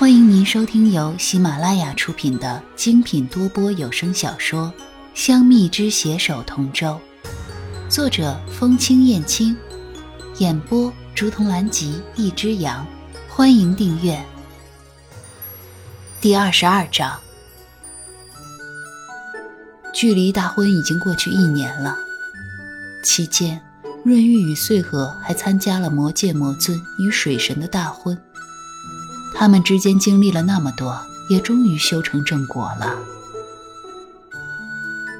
欢迎您收听由喜马拉雅出品的精品多播有声小说《香蜜之携手同舟》，作者风清燕青，演播竹童兰吉一只羊。欢迎订阅。第二十二章，距离大婚已经过去一年了，期间，润玉与穗禾还参加了魔界魔尊与水神的大婚。他们之间经历了那么多，也终于修成正果了。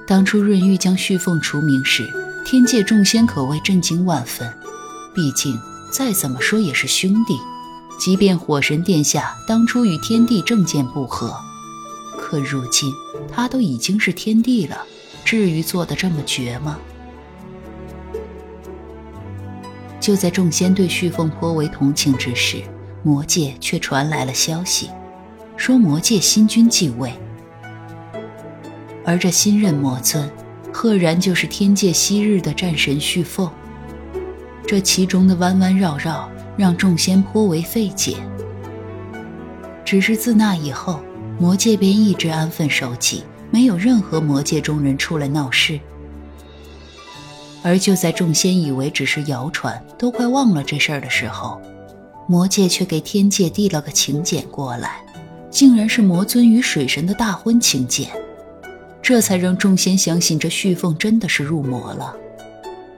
当初润玉将旭凤除名时，天界众仙可谓震惊万分。毕竟再怎么说也是兄弟，即便火神殿下当初与天帝政见不合，可如今他都已经是天帝了，至于做的这么绝吗？就在众仙对旭凤颇为同情之时。魔界却传来了消息，说魔界新君继位，而这新任魔尊，赫然就是天界昔日的战神旭凤。这其中的弯弯绕绕，让众仙颇为费解。只是自那以后，魔界便一直安分守己，没有任何魔界中人出来闹事。而就在众仙以为只是谣传，都快忘了这事儿的时候，魔界却给天界递了个请柬过来，竟然是魔尊与水神的大婚请柬，这才让众仙相信这旭凤真的是入魔了，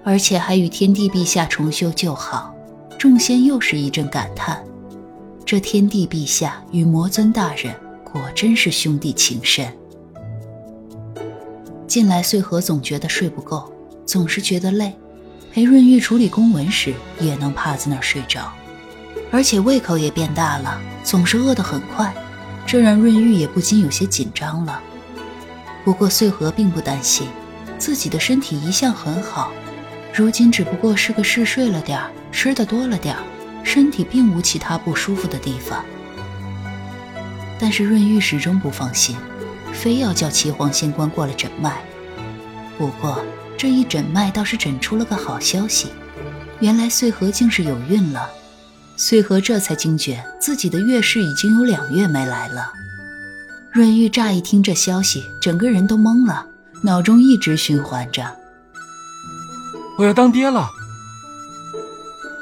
而且还与天帝陛下重修旧好。众仙又是一阵感叹：这天帝陛下与魔尊大人果真是兄弟情深。近来穗禾总觉得睡不够，总是觉得累，陪润玉处理公文时也能趴在那儿睡着。而且胃口也变大了，总是饿得很快，这让润玉也不禁有些紧张了。不过穗禾并不担心，自己的身体一向很好，如今只不过是个嗜睡了点儿，吃的多了点儿，身体并无其他不舒服的地方。但是润玉始终不放心，非要叫岐黄仙官过来诊脉。不过这一诊脉倒是诊出了个好消息，原来穗禾竟是有孕了。穗禾这才惊觉自己的月事已经有两月没来了。润玉乍一听这消息，整个人都懵了，脑中一直循环着：“我要当爹了。”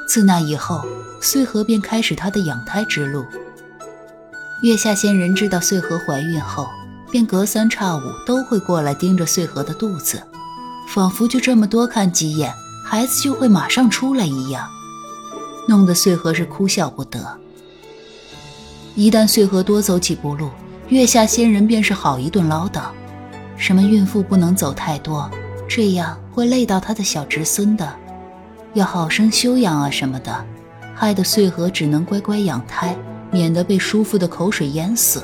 自那以后，穗禾便开始她的养胎之路。月下仙人知道穗禾怀孕后，便隔三差五都会过来盯着穗禾的肚子，仿佛就这么多看几眼，孩子就会马上出来一样。弄得穗禾是哭笑不得。一旦穗禾多走几步路，月下仙人便是好一顿唠叨，什么孕妇不能走太多，这样会累到她的小侄孙的，要好生休养啊什么的，害得穗禾只能乖乖养胎，免得被叔父的口水淹死。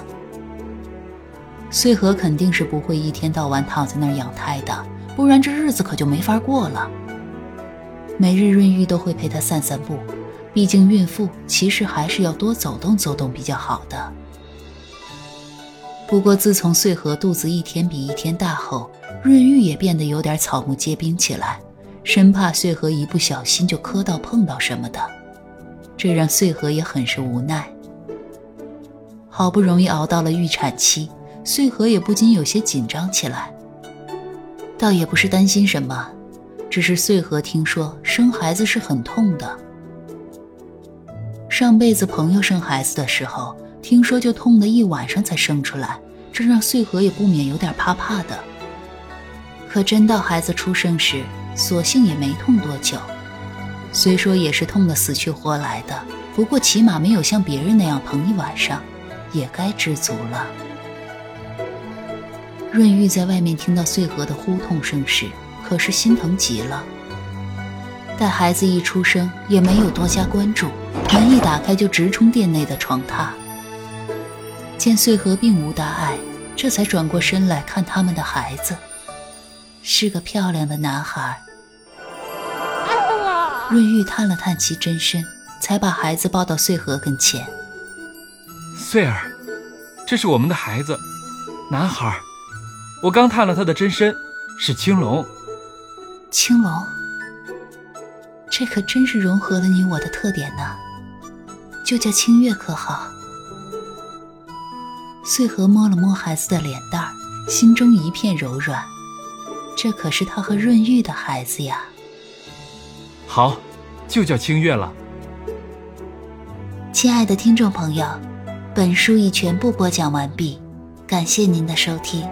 穗禾肯定是不会一天到晚躺在那儿养胎的，不然这日子可就没法过了。每日润玉都会陪她散散步。毕竟孕妇其实还是要多走动走动比较好的。不过自从穗禾肚子一天比一天大后，润玉也变得有点草木皆兵起来，生怕穗禾一不小心就磕到碰到什么的，这让穗禾也很是无奈。好不容易熬到了预产期，穗禾也不禁有些紧张起来。倒也不是担心什么，只是穗禾听说生孩子是很痛的。上辈子朋友生孩子的时候，听说就痛得一晚上才生出来，这让穗禾也不免有点怕怕的。可真到孩子出生时，所幸也没痛多久。虽说也是痛得死去活来的，不过起码没有像别人那样疼一晚上，也该知足了。润玉在外面听到穗禾的呼痛声时，可是心疼极了。待孩子一出生，也没有多加关注。门一打开，就直冲殿内的床榻。见穗禾并无大碍，这才转过身来看他们的孩子，是个漂亮的男孩。润玉探了探其真身，才把孩子抱到穗禾跟前。穗儿，这是我们的孩子，男孩。我刚探了他的真身，是青龙。青龙。这可真是融合了你我的特点呢，就叫清月可好？穗禾摸了摸孩子的脸蛋儿，心中一片柔软。这可是他和润玉的孩子呀。好，就叫清月了。亲爱的听众朋友，本书已全部播讲完毕，感谢您的收听。